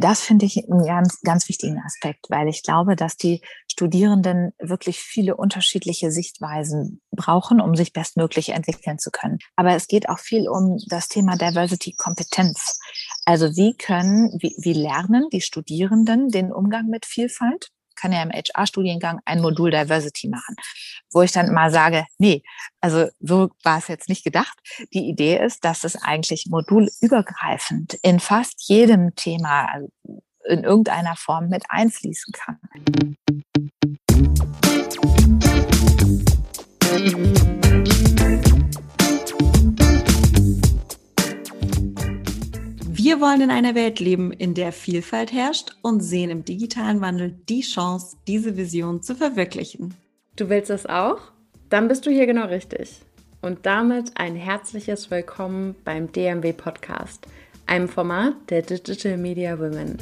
Das finde ich einen ganz, ganz wichtigen Aspekt, weil ich glaube, dass die Studierenden wirklich viele unterschiedliche Sichtweisen brauchen, um sich bestmöglich entwickeln zu können. Aber es geht auch viel um das Thema Diversity Kompetenz. Also wie können, wie, wie lernen die Studierenden den Umgang mit Vielfalt? Kann ja im HR-Studiengang ein Modul Diversity machen, wo ich dann mal sage, nee, also so war es jetzt nicht gedacht. Die Idee ist, dass es eigentlich modulübergreifend in fast jedem Thema also in irgendeiner Form mit einfließen kann. Wir wollen in einer Welt leben, in der Vielfalt herrscht und sehen im digitalen Wandel die Chance, diese Vision zu verwirklichen. Du willst das auch? Dann bist du hier genau richtig. Und damit ein herzliches Willkommen beim DMW Podcast, einem Format der Digital Media Women.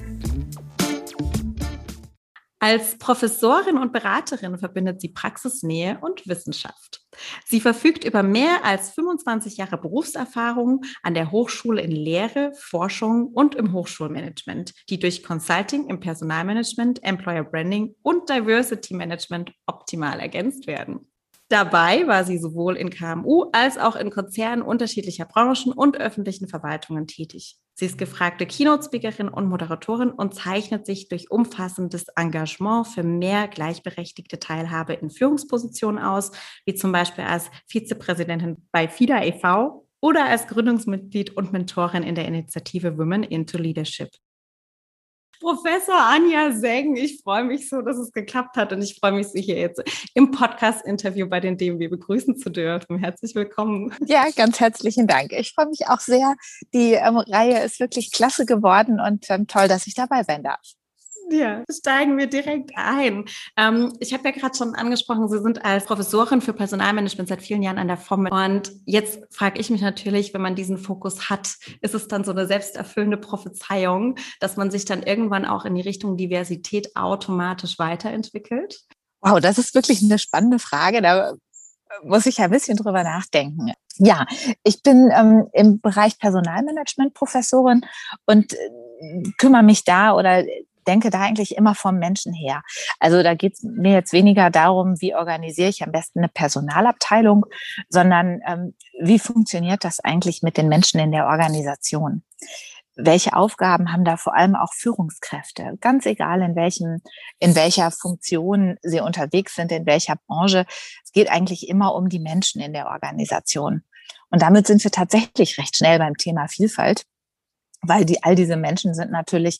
Als Professorin und Beraterin verbindet sie Praxisnähe und Wissenschaft. Sie verfügt über mehr als 25 Jahre Berufserfahrung an der Hochschule in Lehre, Forschung und im Hochschulmanagement, die durch Consulting im Personalmanagement, Employer Branding und Diversity Management optimal ergänzt werden. Dabei war sie sowohl in KMU als auch in Konzernen unterschiedlicher Branchen und öffentlichen Verwaltungen tätig. Sie ist gefragte Keynote-Speakerin und Moderatorin und zeichnet sich durch umfassendes Engagement für mehr gleichberechtigte Teilhabe in Führungspositionen aus, wie zum Beispiel als Vizepräsidentin bei FIDA e.V. oder als Gründungsmitglied und Mentorin in der Initiative Women into Leadership. Professor Anja Seng, ich freue mich so, dass es geklappt hat und ich freue mich, Sie hier jetzt im Podcast-Interview bei den DMW begrüßen zu dürfen. Herzlich willkommen. Ja, ganz herzlichen Dank. Ich freue mich auch sehr. Die ähm, Reihe ist wirklich klasse geworden und ähm, toll, dass ich dabei sein darf. Ja, steigen wir direkt ein. Ähm, ich habe ja gerade schon angesprochen, Sie sind als Professorin für Personalmanagement seit vielen Jahren an der FOM. Und jetzt frage ich mich natürlich, wenn man diesen Fokus hat, ist es dann so eine selbsterfüllende Prophezeiung, dass man sich dann irgendwann auch in die Richtung Diversität automatisch weiterentwickelt? Wow, das ist wirklich eine spannende Frage. Da muss ich ein bisschen drüber nachdenken. Ja, ich bin ähm, im Bereich Personalmanagement Professorin und äh, kümmere mich da oder denke da eigentlich immer vom Menschen her. Also da geht es mir jetzt weniger darum, wie organisiere ich am besten eine Personalabteilung, sondern ähm, wie funktioniert das eigentlich mit den Menschen in der Organisation? welche Aufgaben haben da vor allem auch Führungskräfte? Ganz egal, in welchem, in welcher Funktion sie unterwegs sind, in welcher Branche. Es geht eigentlich immer um die Menschen in der Organisation. Und damit sind wir tatsächlich recht schnell beim Thema Vielfalt weil die, all diese Menschen sind natürlich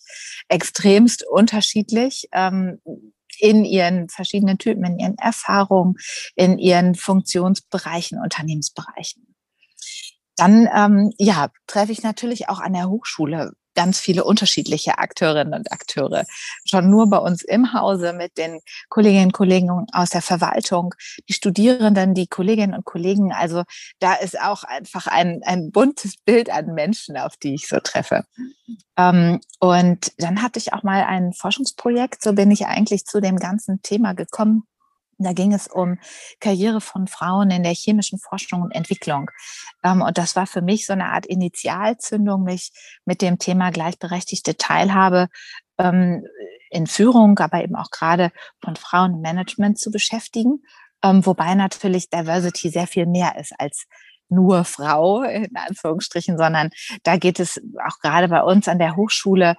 extremst unterschiedlich. Ähm, in ihren verschiedenen Typen, in ihren Erfahrungen, in ihren Funktionsbereichen, Unternehmensbereichen. Dann ähm, ja, treffe ich natürlich auch an der Hochschule ganz viele unterschiedliche Akteurinnen und Akteure. Schon nur bei uns im Hause mit den Kolleginnen und Kollegen aus der Verwaltung, die Studierenden, die Kolleginnen und Kollegen. Also da ist auch einfach ein, ein buntes Bild an Menschen, auf die ich so treffe. Ähm, und dann hatte ich auch mal ein Forschungsprojekt, so bin ich eigentlich zu dem ganzen Thema gekommen da ging es um Karriere von Frauen in der chemischen Forschung und Entwicklung. Ähm, und das war für mich so eine Art Initialzündung, mich mit dem Thema gleichberechtigte Teilhabe ähm, in Führung, aber eben auch gerade von Frauen im Management zu beschäftigen. Ähm, wobei natürlich Diversity sehr viel mehr ist als nur Frau, in Anführungsstrichen, sondern da geht es auch gerade bei uns an der Hochschule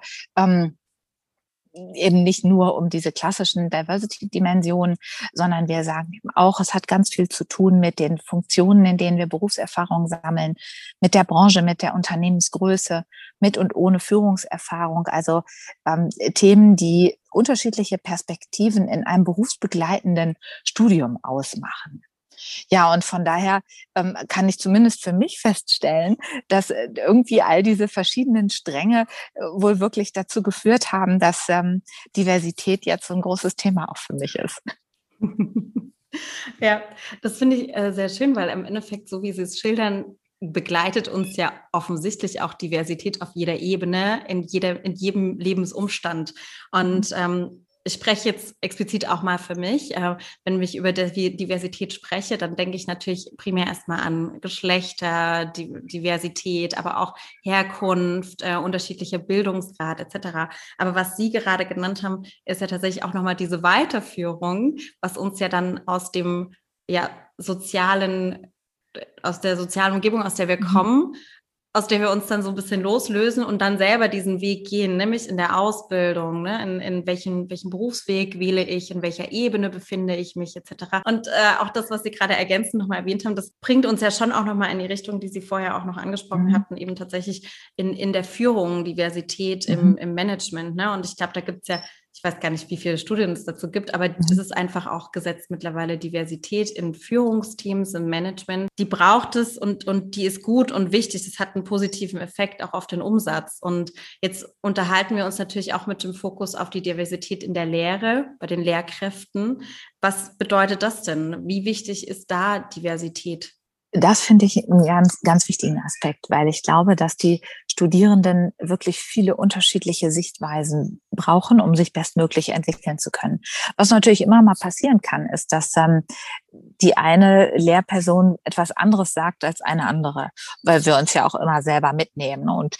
eben nicht nur um diese klassischen Diversity-Dimensionen, sondern wir sagen eben auch, es hat ganz viel zu tun mit den Funktionen, in denen wir Berufserfahrung sammeln, mit der Branche, mit der Unternehmensgröße, mit und ohne Führungserfahrung. Also ähm, Themen, die unterschiedliche Perspektiven in einem berufsbegleitenden Studium ausmachen. Ja, und von daher ähm, kann ich zumindest für mich feststellen, dass äh, irgendwie all diese verschiedenen Stränge äh, wohl wirklich dazu geführt haben, dass ähm, Diversität jetzt so ein großes Thema auch für mich ist. Ja, das finde ich äh, sehr schön, weil im Endeffekt, so wie Sie es schildern, begleitet uns ja offensichtlich auch Diversität auf jeder Ebene, in, jeder, in jedem Lebensumstand. Und ähm, ich spreche jetzt explizit auch mal für mich. Äh, wenn ich über Diversität spreche, dann denke ich natürlich primär erstmal an Geschlechter, Diversität, aber auch Herkunft, äh, unterschiedlicher Bildungsgrad etc. Aber was Sie gerade genannt haben, ist ja tatsächlich auch nochmal diese Weiterführung, was uns ja dann aus dem ja, sozialen, aus der sozialen Umgebung, aus der wir mhm. kommen, aus der wir uns dann so ein bisschen loslösen und dann selber diesen Weg gehen, nämlich in der Ausbildung, ne? in, in welchen, welchen Berufsweg wähle ich, in welcher Ebene befinde ich mich etc. Und äh, auch das, was Sie gerade ergänzend nochmal erwähnt haben, das bringt uns ja schon auch nochmal in die Richtung, die Sie vorher auch noch angesprochen mhm. hatten, eben tatsächlich in, in der Führung, Diversität mhm. im, im Management. Ne? Und ich glaube, da gibt es ja ich weiß gar nicht, wie viele Studien es dazu gibt, aber mhm. es ist einfach auch gesetzt mittlerweile Diversität in Führungsteams, im Management. Die braucht es und, und die ist gut und wichtig. Das hat einen positiven Effekt auch auf den Umsatz. Und jetzt unterhalten wir uns natürlich auch mit dem Fokus auf die Diversität in der Lehre, bei den Lehrkräften. Was bedeutet das denn? Wie wichtig ist da Diversität? Das finde ich einen ganz, ganz wichtigen Aspekt, weil ich glaube, dass die Studierenden wirklich viele unterschiedliche Sichtweisen brauchen, um sich bestmöglich entwickeln zu können. Was natürlich immer mal passieren kann, ist, dass ähm, die eine Lehrperson etwas anderes sagt als eine andere, weil wir uns ja auch immer selber mitnehmen. Und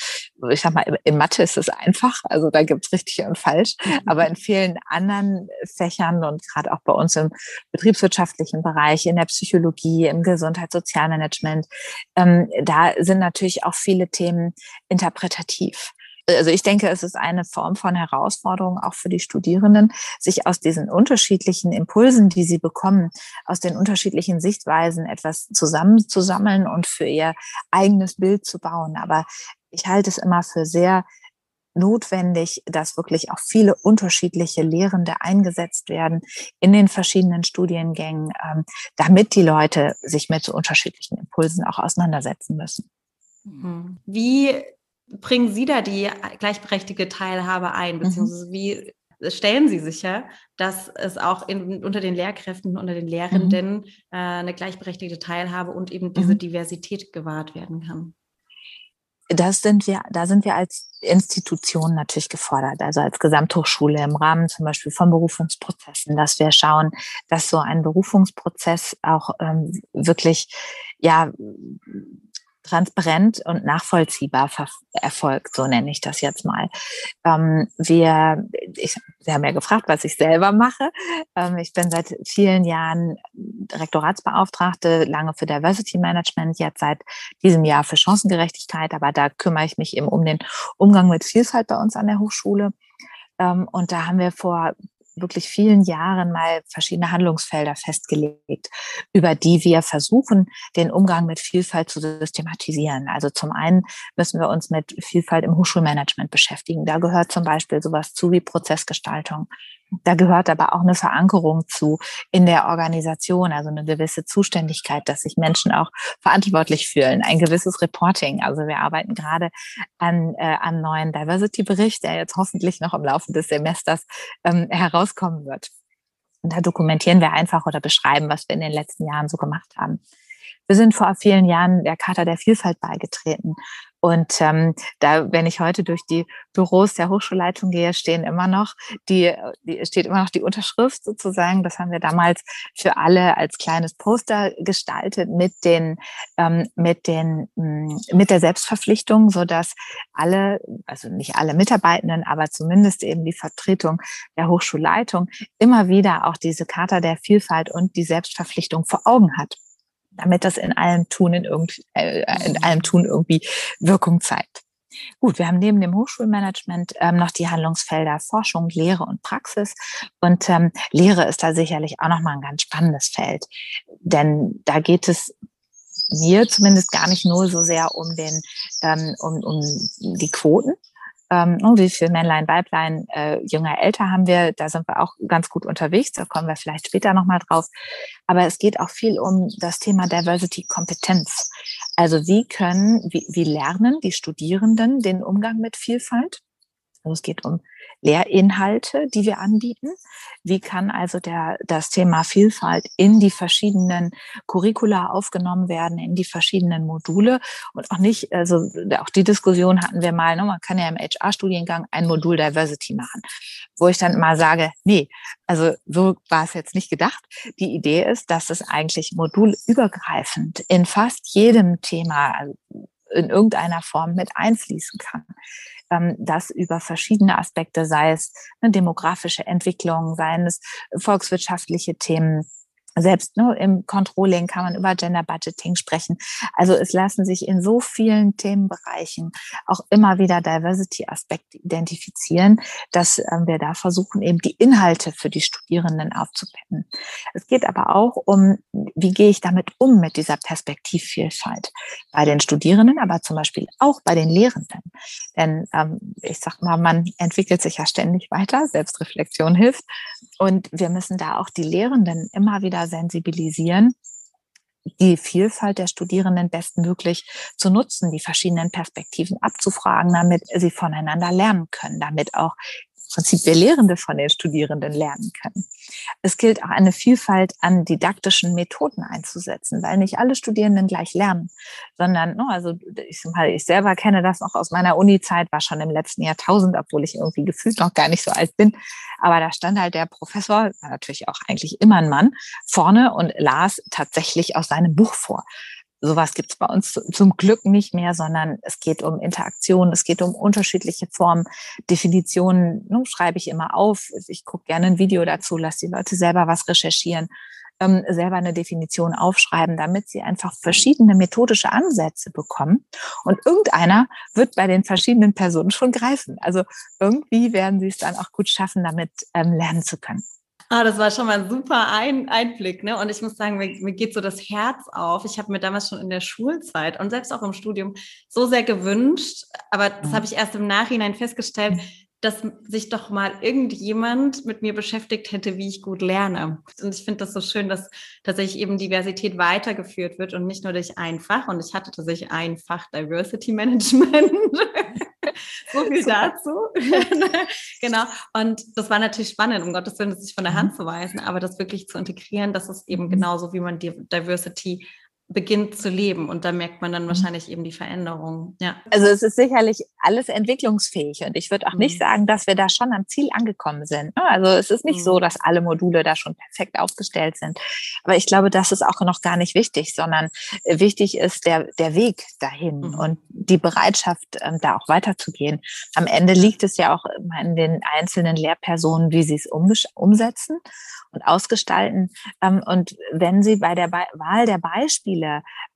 ich sag mal, in Mathe ist es einfach, also da gibt's richtig und falsch. Mhm. Aber in vielen anderen Fächern und gerade auch bei uns im betriebswirtschaftlichen Bereich, in der Psychologie, im Gesundheitssozialmanagement, ähm, da sind natürlich auch viele Themen interpretativ also ich denke, es ist eine Form von Herausforderung auch für die Studierenden, sich aus diesen unterschiedlichen Impulsen, die sie bekommen, aus den unterschiedlichen Sichtweisen etwas zusammenzusammeln und für ihr eigenes Bild zu bauen. Aber ich halte es immer für sehr notwendig, dass wirklich auch viele unterschiedliche Lehrende eingesetzt werden in den verschiedenen Studiengängen, ähm, damit die Leute sich mit so unterschiedlichen Impulsen auch auseinandersetzen müssen. Mhm. Wie bringen Sie da die gleichberechtigte Teilhabe ein, mhm. beziehungsweise wie stellen Sie sicher, dass es auch in, unter den Lehrkräften, unter den Lehrenden mhm. äh, eine gleichberechtigte Teilhabe und eben diese mhm. Diversität gewahrt werden kann? Das sind wir, da sind wir als Institution natürlich gefordert, also als Gesamthochschule im Rahmen zum Beispiel von Berufungsprozessen, dass wir schauen, dass so ein Berufungsprozess auch ähm, wirklich ja transparent und nachvollziehbar erfolgt, so nenne ich das jetzt mal. Ähm, wir, ich, Sie haben ja gefragt, was ich selber mache. Ähm, ich bin seit vielen Jahren Rektoratsbeauftragte, lange für Diversity Management, jetzt seit diesem Jahr für Chancengerechtigkeit, aber da kümmere ich mich eben um den Umgang mit Vielfalt bei uns an der Hochschule. Ähm, und da haben wir vor wirklich vielen Jahren mal verschiedene Handlungsfelder festgelegt, über die wir versuchen, den Umgang mit Vielfalt zu systematisieren. Also zum einen müssen wir uns mit Vielfalt im Hochschulmanagement beschäftigen. Da gehört zum Beispiel sowas zu wie Prozessgestaltung. Da gehört aber auch eine Verankerung zu in der Organisation, also eine gewisse Zuständigkeit, dass sich Menschen auch verantwortlich fühlen, ein gewisses Reporting. Also wir arbeiten gerade an äh, einem neuen Diversity-Bericht, der jetzt hoffentlich noch im Laufe des Semesters ähm, herauskommen wird. Und da dokumentieren wir einfach oder beschreiben, was wir in den letzten Jahren so gemacht haben. Wir sind vor vielen Jahren der Charta der Vielfalt beigetreten und ähm, da, wenn ich heute durch die Büros der Hochschulleitung gehe, stehen immer noch die, die steht immer noch die Unterschrift sozusagen. Das haben wir damals für alle als kleines Poster gestaltet mit den ähm, mit den mm, mit der Selbstverpflichtung, so dass alle, also nicht alle Mitarbeitenden, aber zumindest eben die Vertretung der Hochschulleitung immer wieder auch diese Charta der Vielfalt und die Selbstverpflichtung vor Augen hat damit das in allem Tun, in, irgend, äh, in allem Tun irgendwie Wirkung zeigt. Gut, wir haben neben dem Hochschulmanagement ähm, noch die Handlungsfelder Forschung, Lehre und Praxis. Und ähm, Lehre ist da sicherlich auch nochmal ein ganz spannendes Feld. Denn da geht es mir zumindest gar nicht nur so sehr um den ähm, um, um die Quoten, ähm, wie viel Männlein, Weiblein, äh, jünger, älter haben wir. Da sind wir auch ganz gut unterwegs. Da kommen wir vielleicht später nochmal drauf. Aber es geht auch viel um das Thema Diversity Kompetenz. Also wie können, wie, wie lernen die Studierenden den Umgang mit Vielfalt? Also es geht um Lehrinhalte, die wir anbieten. Wie kann also der, das Thema Vielfalt in die verschiedenen Curricula aufgenommen werden, in die verschiedenen Module und auch nicht, also auch die Diskussion hatten wir mal, ne, man kann ja im HR-Studiengang ein Modul Diversity machen, wo ich dann mal sage, nee, also so war es jetzt nicht gedacht. Die Idee ist, dass es eigentlich modulübergreifend in fast jedem Thema also in irgendeiner Form mit einfließen kann. Ähm, das über verschiedene Aspekte, sei es eine demografische Entwicklung, seien es volkswirtschaftliche Themen, selbst ne, im Controlling kann man über Gender Budgeting sprechen. Also es lassen sich in so vielen Themenbereichen auch immer wieder Diversity-Aspekte identifizieren, dass ähm, wir da versuchen, eben die Inhalte für die Studierenden aufzupeppen. Es geht aber auch um, wie gehe ich damit um mit dieser Perspektivvielfalt bei den Studierenden, aber zum Beispiel auch bei den Lehrenden. Denn ähm, ich sag mal, man entwickelt sich ja ständig weiter, Selbstreflexion hilft. Und wir müssen da auch die Lehrenden immer wieder sensibilisieren, die Vielfalt der Studierenden bestmöglich zu nutzen, die verschiedenen Perspektiven abzufragen, damit sie voneinander lernen können, damit auch Prinzip wir Lehrende von den Studierenden lernen können. Es gilt auch eine Vielfalt an didaktischen Methoden einzusetzen, weil nicht alle Studierenden gleich lernen, sondern, ne, also ich, selber kenne das noch aus meiner Uni-Zeit, war schon im letzten Jahrtausend, obwohl ich irgendwie gefühlt noch gar nicht so alt bin. Aber da stand halt der Professor, natürlich auch eigentlich immer ein Mann, vorne und las tatsächlich aus seinem Buch vor sowas gibt es bei uns zum Glück nicht mehr, sondern es geht um Interaktion, es geht um unterschiedliche Formen, Definitionen, ne, schreibe ich immer auf. Ich gucke gerne ein Video dazu, lasse die Leute selber was recherchieren, ähm, selber eine Definition aufschreiben, damit sie einfach verschiedene methodische Ansätze bekommen. Und irgendeiner wird bei den verschiedenen Personen schon greifen. Also irgendwie werden sie es dann auch gut schaffen, damit ähm, lernen zu können. Ah, das war schon mal ein super ein Einblick, ne? Und ich muss sagen, mir, mir geht so das Herz auf. Ich habe mir damals schon in der Schulzeit und selbst auch im Studium so sehr gewünscht, aber das mhm. habe ich erst im Nachhinein festgestellt, dass sich doch mal irgendjemand mit mir beschäftigt hätte, wie ich gut lerne. Und ich finde das so schön, dass tatsächlich eben Diversität weitergeführt wird und nicht nur durch ein Fach. Und ich hatte tatsächlich ein Fach Diversity Management. so viel dazu. genau. Und das war natürlich spannend, um Gottes Willen, das nicht von der Hand mhm. zu weisen, aber das wirklich zu integrieren, dass es eben mhm. genauso, wie man Diversity beginnt zu leben. Und da merkt man dann mhm. wahrscheinlich eben die Veränderung. Ja. Also es ist sicherlich alles entwicklungsfähig. Und ich würde auch mhm. nicht sagen, dass wir da schon am Ziel angekommen sind. Ne? Also es ist nicht mhm. so, dass alle Module da schon perfekt aufgestellt sind. Aber ich glaube, das ist auch noch gar nicht wichtig, sondern äh, wichtig ist der, der Weg dahin mhm. und die Bereitschaft, ähm, da auch weiterzugehen. Am Ende liegt es ja auch in den einzelnen Lehrpersonen, wie sie es umsetzen und ausgestalten. Ähm, und wenn Sie bei der Wahl der Beispiele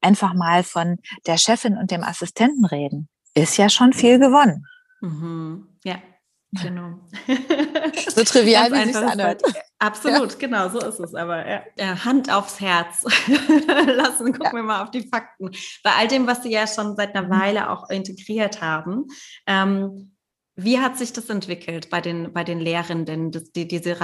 einfach mal von der Chefin und dem Assistenten reden, ist ja schon viel gewonnen. Mhm. Ja, Genau. so trivial, wie sich anhört. Absolut, ja. genau, so ist es. Aber ja. Hand aufs Herz lassen, gucken ja. wir mal auf die Fakten. Bei all dem, was Sie ja schon seit einer mhm. Weile auch integriert haben, ähm, wie hat sich das entwickelt bei den, bei den Lehrenden, das, die, diese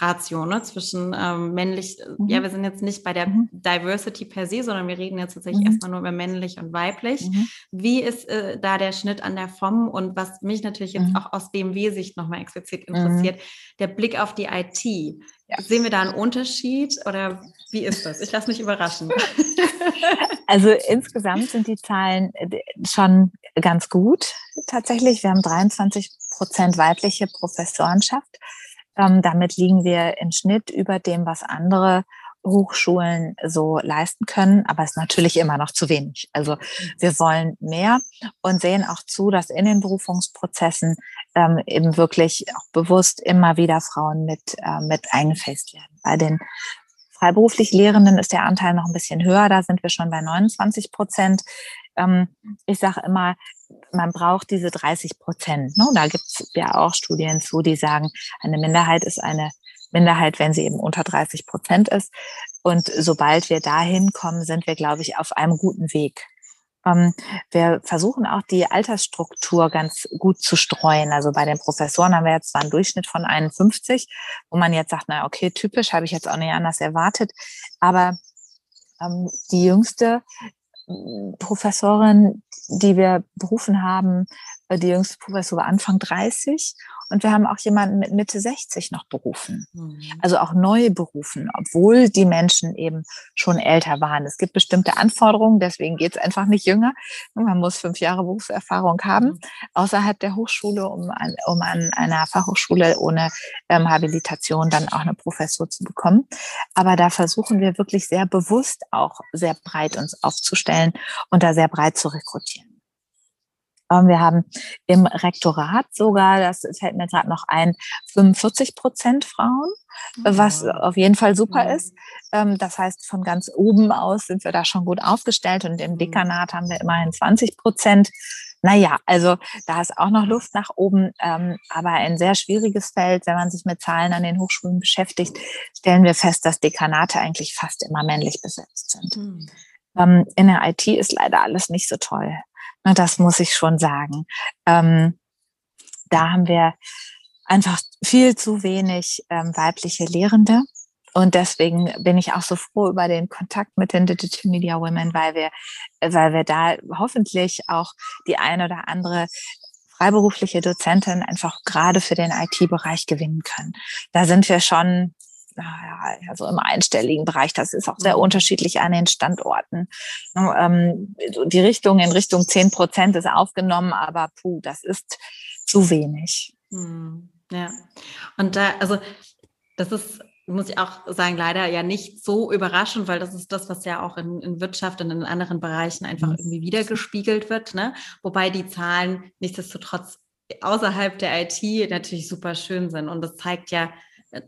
Ratio ne, zwischen ähm, männlich, mhm. ja, wir sind jetzt nicht bei der mhm. Diversity per se, sondern wir reden jetzt tatsächlich mhm. erstmal nur über männlich und weiblich. Mhm. Wie ist äh, da der Schnitt an der FOM und was mich natürlich jetzt mhm. auch aus BMW-Sicht nochmal explizit mhm. interessiert, der Blick auf die IT. Ja. Sehen wir da einen Unterschied oder wie ist das? Ich lasse mich überraschen. Also insgesamt sind die Zahlen äh, schon ganz gut tatsächlich. Wir haben 23 Prozent weibliche Professorenschaft. Ähm, damit liegen wir im Schnitt über dem, was andere Hochschulen so leisten können, aber es ist natürlich immer noch zu wenig. Also wir wollen mehr und sehen auch zu, dass in den Berufungsprozessen ähm, eben wirklich auch bewusst immer wieder Frauen mit, äh, mit eingefasst werden. Bei den freiberuflich Lehrenden ist der Anteil noch ein bisschen höher, da sind wir schon bei 29 Prozent. Ähm, ich sage immer, man braucht diese 30 Prozent. Ne? Da gibt es ja auch Studien zu, die sagen, eine Minderheit ist eine Minderheit, wenn sie eben unter 30 Prozent ist. Und sobald wir dahin kommen, sind wir, glaube ich, auf einem guten Weg. Ähm, wir versuchen auch die Altersstruktur ganz gut zu streuen. Also bei den Professoren haben wir jetzt zwar einen Durchschnitt von 51, wo man jetzt sagt, na okay, typisch, habe ich jetzt auch nicht anders erwartet. Aber ähm, die jüngste mm, Professorin, die wir berufen haben, die jüngste Professur war Anfang 30 und wir haben auch jemanden mit Mitte 60 noch berufen. Mhm. Also auch neu berufen, obwohl die Menschen eben schon älter waren. Es gibt bestimmte Anforderungen, deswegen geht es einfach nicht jünger. Man muss fünf Jahre Berufserfahrung haben mhm. außerhalb der Hochschule, um an, um an einer Fachhochschule ohne ähm, Habilitation dann auch eine Professur zu bekommen. Aber da versuchen wir wirklich sehr bewusst auch sehr breit uns aufzustellen und da sehr breit zu rekrutieren. Ähm, wir haben im Rektorat sogar, das fällt mir gerade noch ein, 45 Prozent Frauen, was auf jeden Fall super mhm. ist. Ähm, das heißt, von ganz oben aus sind wir da schon gut aufgestellt und im mhm. Dekanat haben wir immerhin 20 Prozent. Naja, also da ist auch noch Luft nach oben, ähm, aber ein sehr schwieriges Feld. Wenn man sich mit Zahlen an den Hochschulen beschäftigt, stellen wir fest, dass Dekanate eigentlich fast immer männlich besetzt sind. Mhm. in der IT ist leider alles nicht so toll. Das muss ich schon sagen. Ähm, da haben wir einfach viel zu wenig ähm, weibliche Lehrende. Und deswegen bin ich auch so froh über den Kontakt mit den Digital Media Women, weil wir, weil wir da hoffentlich auch die eine oder andere freiberufliche Dozentin einfach gerade für den IT-Bereich gewinnen können. Da sind wir schon also im einstelligen Bereich. Das ist auch sehr mhm. unterschiedlich an den Standorten. Ähm, die Richtung in Richtung 10 Prozent ist aufgenommen, aber puh, das ist zu wenig. Hm, ja, und da, also das ist muss ich auch sagen, leider ja nicht so überraschend, weil das ist das, was ja auch in, in Wirtschaft und in anderen Bereichen einfach mhm. irgendwie wiedergespiegelt wird. Ne? Wobei die Zahlen nichtsdestotrotz außerhalb der IT natürlich super schön sind. Und das zeigt ja,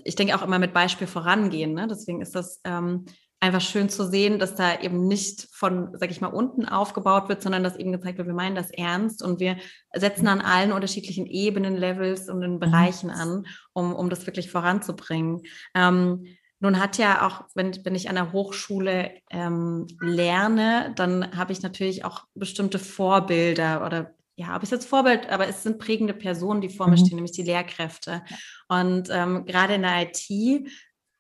ich denke auch immer mit Beispiel vorangehen. Ne? Deswegen ist das ähm, einfach schön zu sehen, dass da eben nicht von, sag ich mal, unten aufgebaut wird, sondern dass eben gezeigt wird, wir meinen das ernst und wir setzen an allen unterschiedlichen Ebenen, Levels und in mhm. Bereichen an, um, um das wirklich voranzubringen. Ähm, nun hat ja auch, wenn, wenn ich an der Hochschule ähm, lerne, dann habe ich natürlich auch bestimmte Vorbilder oder ja, ob ich jetzt Vorbild, aber es sind prägende Personen, die vor mir mhm. stehen, nämlich die Lehrkräfte. Und ähm, gerade in der IT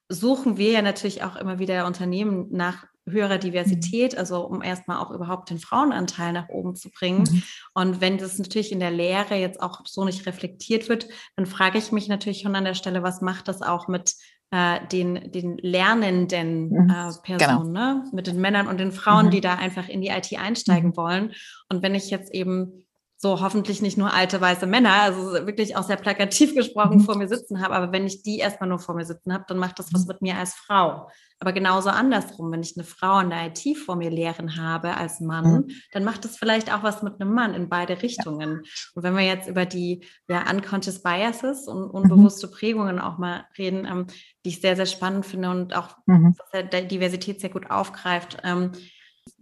suchen wir ja natürlich auch immer wieder Unternehmen nach höherer Diversität, mhm. also um erstmal auch überhaupt den Frauenanteil nach oben zu bringen. Mhm. Und wenn das natürlich in der Lehre jetzt auch so nicht reflektiert wird, dann frage ich mich natürlich schon an der Stelle, was macht das auch mit äh, den, den lernenden mhm. äh, genau. Personen, genau. ne? mit den Männern und den Frauen, mhm. die da einfach in die IT einsteigen mhm. wollen. Und wenn ich jetzt eben so hoffentlich nicht nur alte weiße Männer, also wirklich auch sehr plakativ gesprochen mhm. vor mir sitzen habe. Aber wenn ich die erstmal nur vor mir sitzen habe, dann macht das was mhm. mit mir als Frau. Aber genauso andersrum, wenn ich eine Frau in der IT vor mir lehren habe als Mann, mhm. dann macht das vielleicht auch was mit einem Mann in beide Richtungen. Und wenn wir jetzt über die ja, unconscious biases und unbewusste Prägungen auch mal reden, ähm, die ich sehr, sehr spannend finde und auch mhm. Diversität sehr gut aufgreift, ähm,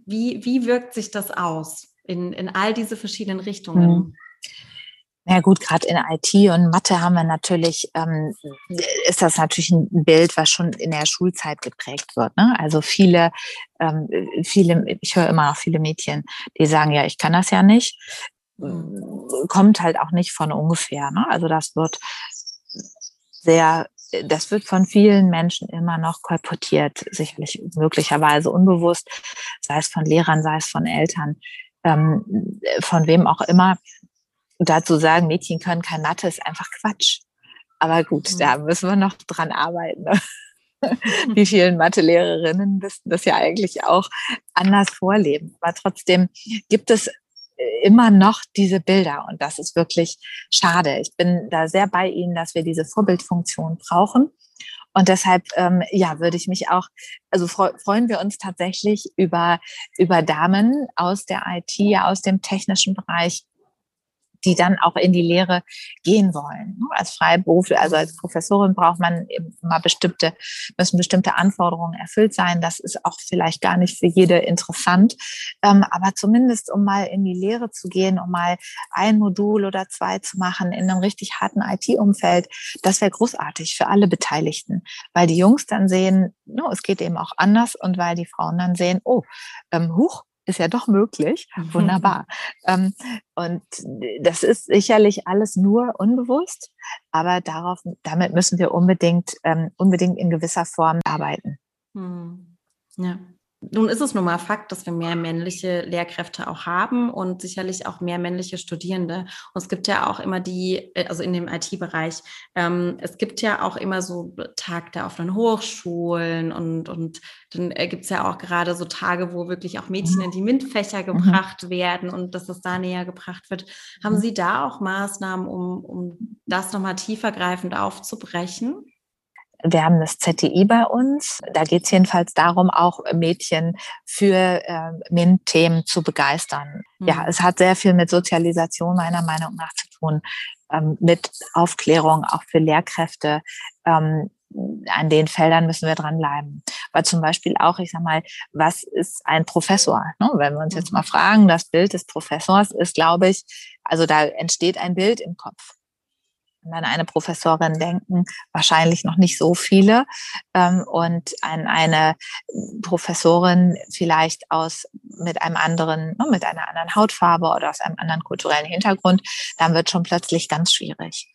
wie, wie wirkt sich das aus? In, in all diese verschiedenen Richtungen? Mhm. Ja gut, gerade in IT und Mathe haben wir natürlich, ähm, ist das natürlich ein Bild, was schon in der Schulzeit geprägt wird. Ne? Also viele, ähm, viele, ich höre immer noch viele Mädchen, die sagen, ja, ich kann das ja nicht. Mhm. Kommt halt auch nicht von ungefähr. Ne? Also das wird sehr, das wird von vielen Menschen immer noch kolportiert, sicherlich möglicherweise unbewusst, sei es von Lehrern, sei es von Eltern ähm, von wem auch immer, dazu sagen, Mädchen können kein Mathe, ist einfach Quatsch. Aber gut, mhm. da müssen wir noch dran arbeiten. Die vielen Mathe-Lehrerinnen müssten das ja eigentlich auch anders vorleben. Aber trotzdem gibt es immer noch diese Bilder und das ist wirklich schade. Ich bin da sehr bei Ihnen, dass wir diese Vorbildfunktion brauchen. Und deshalb, ähm, ja, würde ich mich auch, also freu, freuen wir uns tatsächlich über, über Damen aus der IT, aus dem technischen Bereich, die dann auch in die Lehre gehen wollen. Als Freiberufler, also als Professorin braucht man immer bestimmte, müssen bestimmte Anforderungen erfüllt sein. Das ist auch vielleicht gar nicht für jede interessant. Ähm, aber zumindest, um mal in die Lehre zu gehen, um mal ein Modul oder zwei zu machen in einem richtig harten IT-Umfeld, das wäre großartig für alle Beteiligten, weil die Jungs dann sehen, no, es geht eben auch anders und weil die Frauen dann sehen, oh, ähm, huch, ist ja doch möglich. Mhm. Wunderbar. Ähm, und das ist sicherlich alles nur unbewusst, aber darauf, damit müssen wir unbedingt, ähm, unbedingt in gewisser Form arbeiten. Mhm. Ja. Nun ist es nun mal Fakt, dass wir mehr männliche Lehrkräfte auch haben und sicherlich auch mehr männliche Studierende. Und es gibt ja auch immer die, äh, also in dem IT-Bereich, ähm, es gibt ja auch immer so Tag der offenen Hochschulen und, und dann äh, gibt es ja auch gerade so Tage, wo wirklich auch Mädchen mhm. in die MINT-Fächer mhm. gebracht mhm. werden und dass das da näher gebracht wird. Haben mhm. Sie da auch Maßnahmen, um, um das nochmal tiefergreifend aufzubrechen? Wir haben das ZTI bei uns. Da geht es jedenfalls darum, auch Mädchen für äh, MINT-Themen zu begeistern. Mhm. Ja, es hat sehr viel mit Sozialisation meiner Meinung nach zu tun, ähm, mit Aufklärung auch für Lehrkräfte. Ähm, an den Feldern müssen wir dranbleiben. Weil zum Beispiel auch, ich sag mal, was ist ein Professor? Ne? Wenn wir uns jetzt mhm. mal fragen, das Bild des Professors ist, glaube ich, also da entsteht ein Bild im Kopf an eine Professorin denken, wahrscheinlich noch nicht so viele. Ähm, und an eine Professorin vielleicht aus mit einem anderen, ne, mit einer anderen Hautfarbe oder aus einem anderen kulturellen Hintergrund, dann wird schon plötzlich ganz schwierig.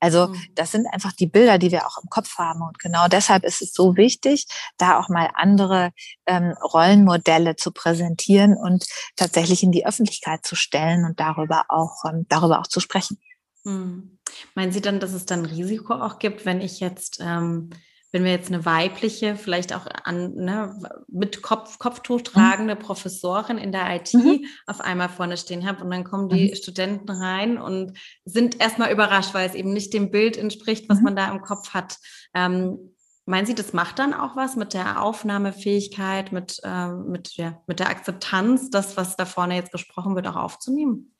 Also mhm. das sind einfach die Bilder, die wir auch im Kopf haben. Und genau deshalb ist es so wichtig, da auch mal andere ähm, Rollenmodelle zu präsentieren und tatsächlich in die Öffentlichkeit zu stellen und darüber auch, ähm, darüber auch zu sprechen. Hm. Meinen Sie dann, dass es dann Risiko auch gibt, wenn ich jetzt, ähm, wenn wir jetzt eine weibliche, vielleicht auch an, ne, mit Kopf, Kopftuch mhm. tragende mhm. Professorin in der IT mhm. auf einmal vorne stehen habe und dann kommen die mhm. Studenten rein und sind erstmal überrascht, weil es eben nicht dem Bild entspricht, was mhm. man da im Kopf hat. Ähm, Meinen Sie, das macht dann auch was mit der Aufnahmefähigkeit, mit, äh, mit, ja, mit der Akzeptanz, das, was da vorne jetzt gesprochen wird, auch aufzunehmen?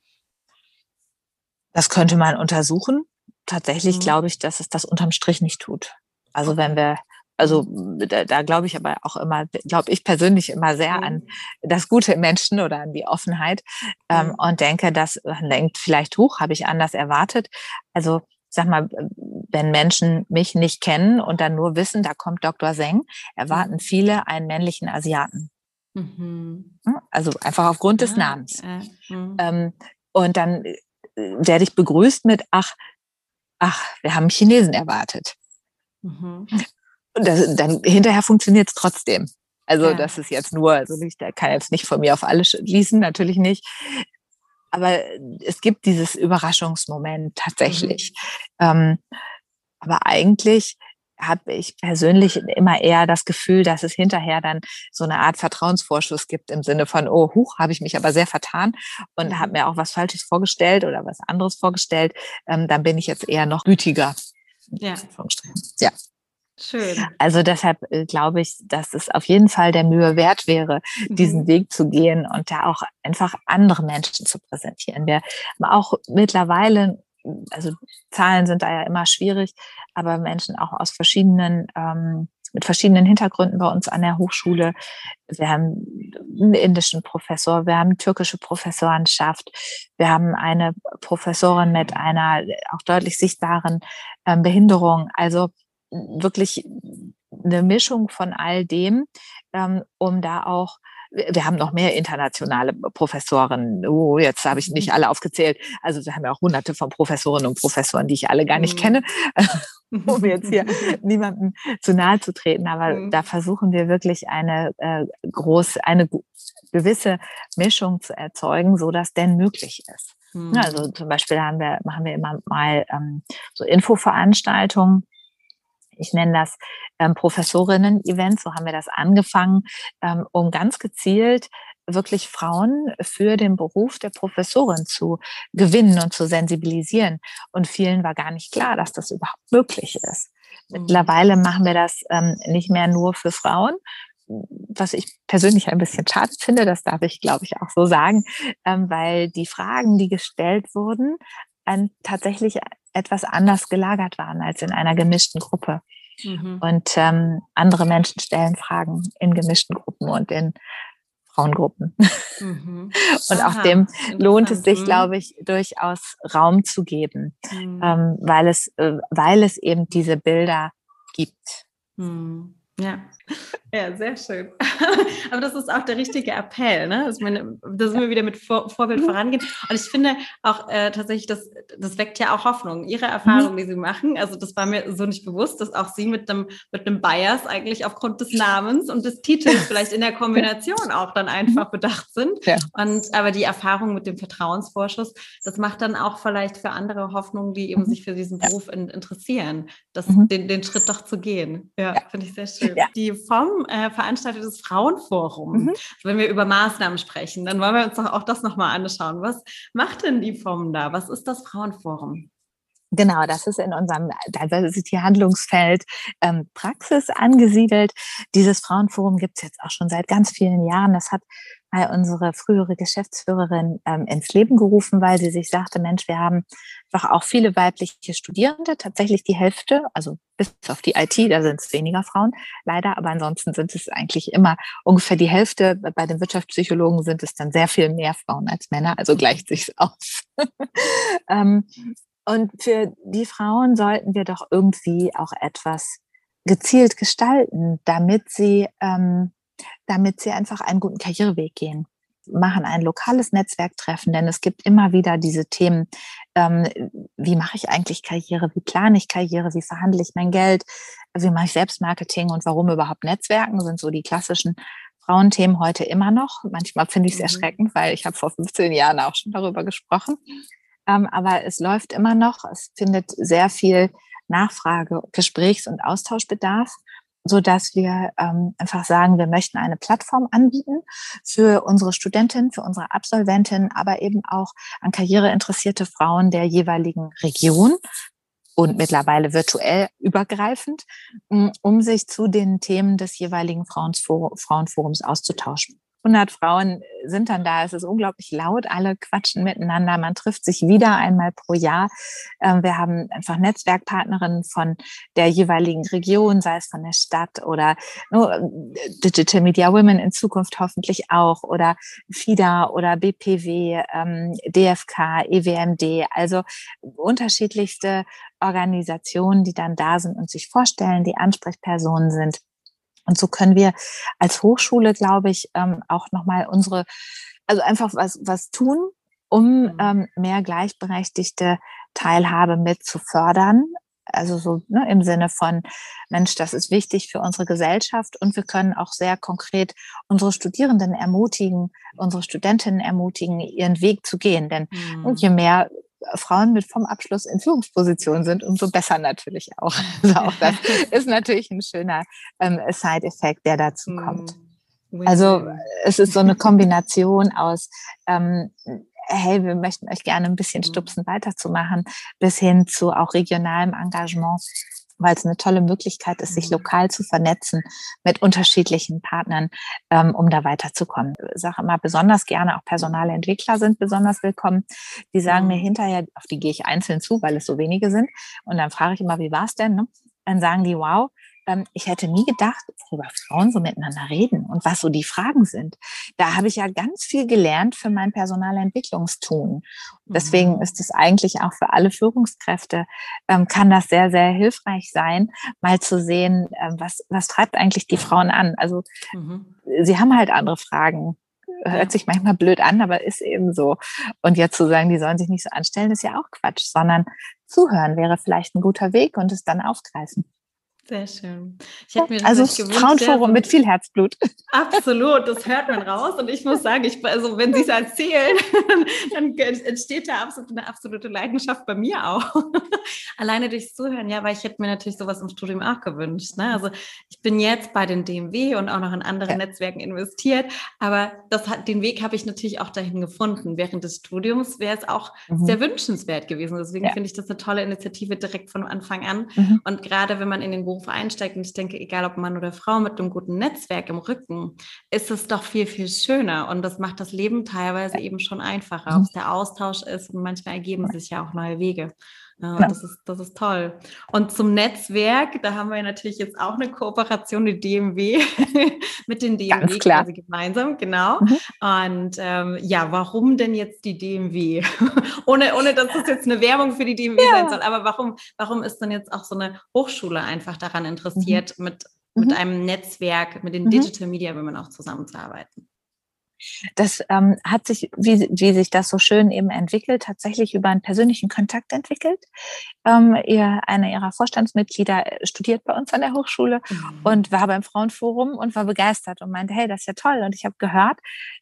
Das könnte man untersuchen. Tatsächlich mhm. glaube ich, dass es das unterm Strich nicht tut. Also wenn wir, also mhm. da, da glaube ich aber auch immer, glaube ich persönlich immer sehr mhm. an das Gute im Menschen oder an die Offenheit ähm, mhm. und denke, das lenkt vielleicht hoch, habe ich anders erwartet. Also sag mal, wenn Menschen mich nicht kennen und dann nur wissen, da kommt Dr. Seng, erwarten mhm. viele einen männlichen Asiaten. Mhm. Hm? Also einfach aufgrund des Namens. Äh, ähm, und dann werde ich begrüßt mit, ach, ach, wir haben Chinesen erwartet. Mhm. Und das, dann hinterher funktioniert es trotzdem. Also ja. das ist jetzt nur, also ich kann jetzt nicht von mir auf alles schließen, natürlich nicht. Aber es gibt dieses Überraschungsmoment tatsächlich. Mhm. Ähm, aber eigentlich habe ich persönlich immer eher das Gefühl, dass es hinterher dann so eine Art Vertrauensvorschuss gibt im Sinne von, oh, huch, habe ich mich aber sehr vertan und habe mhm. mir auch was Falsches vorgestellt oder was anderes vorgestellt. Ähm, dann bin ich jetzt eher noch gütiger. Ja. Ja. Schön. Also deshalb äh, glaube ich, dass es auf jeden Fall der Mühe wert wäre, mhm. diesen Weg zu gehen und da auch einfach andere Menschen zu präsentieren. Wir haben auch mittlerweile also Zahlen sind da ja immer schwierig, aber Menschen auch aus verschiedenen, ähm, mit verschiedenen Hintergründen bei uns an der Hochschule. Wir haben einen indischen Professor, wir haben türkische Professorenschaft, wir haben eine Professorin mit einer auch deutlich sichtbaren ähm, Behinderung. Also wirklich eine Mischung von all dem, ähm, um da auch wir haben noch mehr internationale Professoren. Oh, jetzt habe ich nicht mhm. alle aufgezählt. Also wir haben ja auch hunderte von Professorinnen und Professoren, die ich alle gar nicht mhm. kenne, um jetzt hier niemandem zu nahe zu treten. Aber mhm. da versuchen wir wirklich eine äh, große, eine gewisse Mischung zu erzeugen, so dass denn möglich ist. Mhm. Also zum Beispiel haben wir, machen wir immer mal ähm, so Infoveranstaltungen ich nenne das ähm, Professorinnen-Event, so haben wir das angefangen, ähm, um ganz gezielt wirklich Frauen für den Beruf der Professorin zu gewinnen und zu sensibilisieren. Und vielen war gar nicht klar, dass das überhaupt möglich ist. Mhm. Mittlerweile machen wir das ähm, nicht mehr nur für Frauen, was ich persönlich ein bisschen schade finde, das darf ich, glaube ich, auch so sagen, ähm, weil die Fragen, die gestellt wurden, ein, tatsächlich etwas anders gelagert waren als in einer gemischten Gruppe. Mhm. Und ähm, andere Menschen stellen Fragen in gemischten Gruppen und in Frauengruppen. Mhm. und Aha, auch dem lohnt es sich, mhm. glaube ich, durchaus Raum zu geben, mhm. ähm, weil, es, äh, weil es eben diese Bilder gibt. Mhm. Ja. Ja, sehr schön. Aber das ist auch der richtige Appell, ne? Also meine, da sind wir wieder mit Vor Vorbild mhm. vorangehen. Und ich finde auch äh, tatsächlich, das, das weckt ja auch Hoffnung. Ihre Erfahrung, mhm. die Sie machen, also das war mir so nicht bewusst, dass auch Sie mit einem mit einem Bias eigentlich aufgrund des Namens und des Titels vielleicht in der Kombination auch dann einfach bedacht sind. Ja. Und aber die Erfahrung mit dem Vertrauensvorschuss, das macht dann auch vielleicht für andere Hoffnung, die eben mhm. sich für diesen Beruf in, interessieren, das, mhm. den, den Schritt doch zu gehen. Ja, ja. finde ich sehr schön. Ja. Die vom äh, veranstaltetes Frauenforum. Mhm. Also wenn wir über Maßnahmen sprechen, dann wollen wir uns doch auch das nochmal anschauen. Was macht denn die FOM da? Was ist das Frauenforum? Genau, das ist in unserem Diversity-Handlungsfeld ähm, Praxis angesiedelt. Dieses Frauenforum gibt es jetzt auch schon seit ganz vielen Jahren. Das hat mal unsere frühere Geschäftsführerin ähm, ins Leben gerufen, weil sie sich sagte, Mensch, wir haben einfach auch viele weibliche Studierende, tatsächlich die Hälfte, also bis auf die IT, da sind es weniger Frauen, leider, aber ansonsten sind es eigentlich immer ungefähr die Hälfte. Bei den Wirtschaftspsychologen sind es dann sehr viel mehr Frauen als Männer, also gleicht sich's aus. ähm, und für die Frauen sollten wir doch irgendwie auch etwas gezielt gestalten, damit sie, ähm, damit sie einfach einen guten Karriereweg gehen. Machen ein lokales Netzwerktreffen, denn es gibt immer wieder diese Themen, ähm, wie mache ich eigentlich Karriere, wie plane ich Karriere, wie verhandle ich mein Geld, wie mache ich Selbstmarketing und warum überhaupt Netzwerken, sind so die klassischen Frauenthemen heute immer noch. Manchmal finde ich es mhm. erschreckend, weil ich habe vor 15 Jahren auch schon darüber gesprochen. Ähm, aber es läuft immer noch. Es findet sehr viel Nachfrage, Gesprächs- und Austauschbedarf, so dass wir ähm, einfach sagen, wir möchten eine Plattform anbieten für unsere Studentinnen, für unsere Absolventinnen, aber eben auch an karriereinteressierte Frauen der jeweiligen Region und mittlerweile virtuell übergreifend, um sich zu den Themen des jeweiligen Frauenforums auszutauschen. 100 Frauen sind dann da. Es ist unglaublich laut. Alle quatschen miteinander. Man trifft sich wieder einmal pro Jahr. Ähm, wir haben einfach Netzwerkpartnerinnen von der jeweiligen Region, sei es von der Stadt oder Digital Media Women in Zukunft hoffentlich auch oder FIDA oder BPW, ähm, DFK, EWMD. Also unterschiedlichste Organisationen, die dann da sind und sich vorstellen, die Ansprechpersonen sind. Und so können wir als Hochschule, glaube ich, ähm, auch nochmal unsere, also einfach was, was tun, um mhm. ähm, mehr gleichberechtigte Teilhabe mit zu fördern. Also so ne, im Sinne von, Mensch, das ist wichtig für unsere Gesellschaft und wir können auch sehr konkret unsere Studierenden ermutigen, unsere Studentinnen ermutigen, ihren Weg zu gehen. Denn mhm. je mehr Frauen mit vom Abschluss in Führungspositionen sind, umso besser natürlich auch. Also auch das ist natürlich ein schöner ähm, Side-Effekt, der dazu hm. kommt. Also es ist so eine Kombination aus, ähm, hey, wir möchten euch gerne ein bisschen hm. stupsen, weiterzumachen, bis hin zu auch regionalem Engagement weil es eine tolle Möglichkeit ist, sich mhm. lokal zu vernetzen mit unterschiedlichen Partnern, ähm, um da weiterzukommen. Ich sage immer besonders gerne, auch personale Entwickler sind besonders willkommen. Die sagen mir mhm. hinterher, auf die gehe ich einzeln zu, weil es so wenige sind. Und dann frage ich immer, wie war es denn? Ne? Dann sagen die, wow, ich hätte nie gedacht, worüber Frauen so miteinander reden und was so die Fragen sind. Da habe ich ja ganz viel gelernt für mein Personalentwicklungstun. Deswegen mhm. ist es eigentlich auch für alle Führungskräfte, ähm, kann das sehr, sehr hilfreich sein, mal zu sehen, äh, was, was treibt eigentlich die Frauen an. Also mhm. sie haben halt andere Fragen hört sich manchmal blöd an, aber ist eben so. Und jetzt zu sagen, die sollen sich nicht so anstellen, ist ja auch Quatsch, sondern zuhören wäre vielleicht ein guter Weg und es dann aufgreifen. Sehr schön. Ich hätte mir also gewünscht, Frauenforum mit viel Herzblut. Absolut, das hört man raus. Und ich muss sagen, ich, also wenn Sie es erzählen, dann entsteht da absolut eine absolute Leidenschaft bei mir auch. Alleine durchs Zuhören, ja, weil ich hätte mir natürlich sowas im Studium auch gewünscht. Ne? Also ich bin jetzt bei den DMW und auch noch in andere ja. Netzwerken investiert, aber das hat, den Weg habe ich natürlich auch dahin gefunden. Während des Studiums wäre es auch mhm. sehr wünschenswert gewesen. Deswegen ja. finde ich das eine tolle Initiative direkt von Anfang an. Mhm. Und gerade wenn man in den Beruf Beruf einsteigt, und ich denke, egal ob Mann oder Frau mit einem guten Netzwerk im Rücken, ist es doch viel, viel schöner. Und das macht das Leben teilweise eben schon einfacher, ob es der Austausch ist und manchmal ergeben sich ja auch neue Wege. Ja, das, ist, das ist toll. Und zum Netzwerk, da haben wir natürlich jetzt auch eine Kooperation, die DMW, mit den DMW quasi gemeinsam, genau. Mhm. Und ähm, ja, warum denn jetzt die DMW? ohne, ohne dass das jetzt eine Werbung für die DMW ja. sein soll, aber warum, warum ist denn jetzt auch so eine Hochschule einfach daran interessiert, mhm. mit mit mhm. einem Netzwerk, mit den mhm. Digital Media Women auch zusammenzuarbeiten? Das ähm, hat sich, wie, wie sich das so schön eben entwickelt, tatsächlich über einen persönlichen Kontakt entwickelt. Ähm, ihr, eine ihrer Vorstandsmitglieder äh, studiert bei uns an der Hochschule mhm. und war beim Frauenforum und war begeistert und meinte, hey, das ist ja toll. Und ich habe gehört,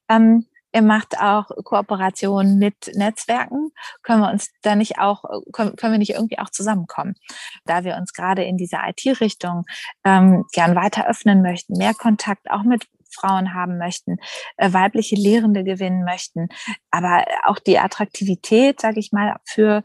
ähm, Ihr macht auch Kooperationen mit Netzwerken. Können wir uns da nicht auch, können, können wir nicht irgendwie auch zusammenkommen? Da wir uns gerade in dieser IT-Richtung ähm, gern weiter öffnen möchten, mehr Kontakt auch mit Frauen haben möchten, äh, weibliche Lehrende gewinnen möchten, aber auch die Attraktivität, sage ich mal, für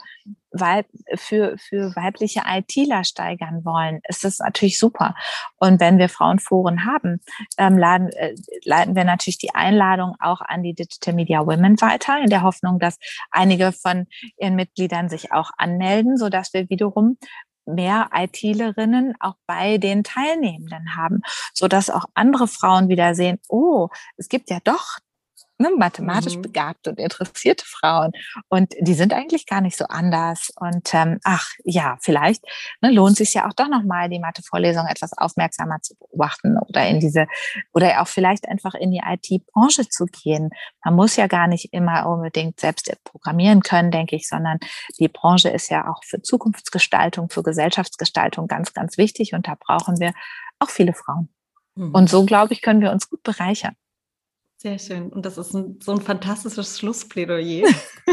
Weib, für, für weibliche ITler steigern wollen, ist das natürlich super. Und wenn wir Frauenforen haben, ähm, laden, äh, leiten wir natürlich die Einladung auch an die Digital Media Women weiter, in der Hoffnung, dass einige von ihren Mitgliedern sich auch anmelden, so dass wir wiederum mehr ITlerinnen auch bei den Teilnehmenden haben, so dass auch andere Frauen wieder sehen, oh, es gibt ja doch ne, mathematisch mhm. begabte und interessierte Frauen. Und die sind eigentlich gar nicht so anders. Und ähm, ach ja, vielleicht ne, lohnt sich ja auch doch nochmal, die Mathe-Vorlesung etwas aufmerksamer zu beobachten oder in diese, oder auch vielleicht einfach in die IT-Branche zu gehen. Man muss ja gar nicht immer unbedingt selbst programmieren können, denke ich, sondern die Branche ist ja auch für Zukunftsgestaltung, für Gesellschaftsgestaltung ganz, ganz wichtig. Und da brauchen wir auch viele Frauen. Mhm. Und so, glaube ich, können wir uns gut bereichern. Sehr schön. Und das ist ein, so ein fantastisches Schlussplädoyer.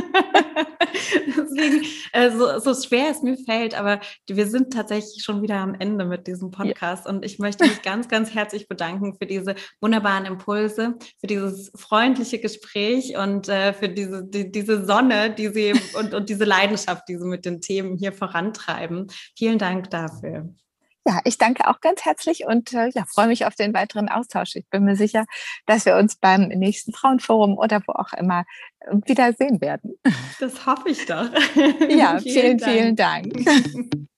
Deswegen, äh, so, so, schwer es mir fällt, aber wir sind tatsächlich schon wieder am Ende mit diesem Podcast. Ja. Und ich möchte mich ganz, ganz herzlich bedanken für diese wunderbaren Impulse, für dieses freundliche Gespräch und äh, für diese, die, diese Sonne, die Sie und, und diese Leidenschaft, die Sie mit den Themen hier vorantreiben. Vielen Dank dafür. Ja, ich danke auch ganz herzlich und äh, ja, freue mich auf den weiteren Austausch. Ich bin mir sicher, dass wir uns beim nächsten Frauenforum oder wo auch immer äh, wieder sehen werden. Das hoffe ich doch. Ja, vielen, vielen Dank. Vielen Dank.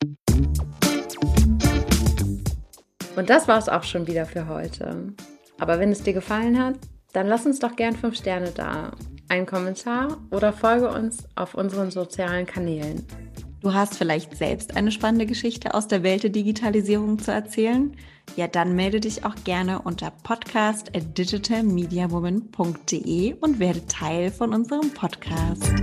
Und das war es auch schon wieder für heute. Aber wenn es dir gefallen hat, dann lass uns doch gern fünf Sterne da, einen Kommentar oder folge uns auf unseren sozialen Kanälen. Du hast vielleicht selbst eine spannende Geschichte aus der Welt der Digitalisierung zu erzählen? Ja, dann melde dich auch gerne unter podcast at digitalmediawoman.de und werde Teil von unserem Podcast.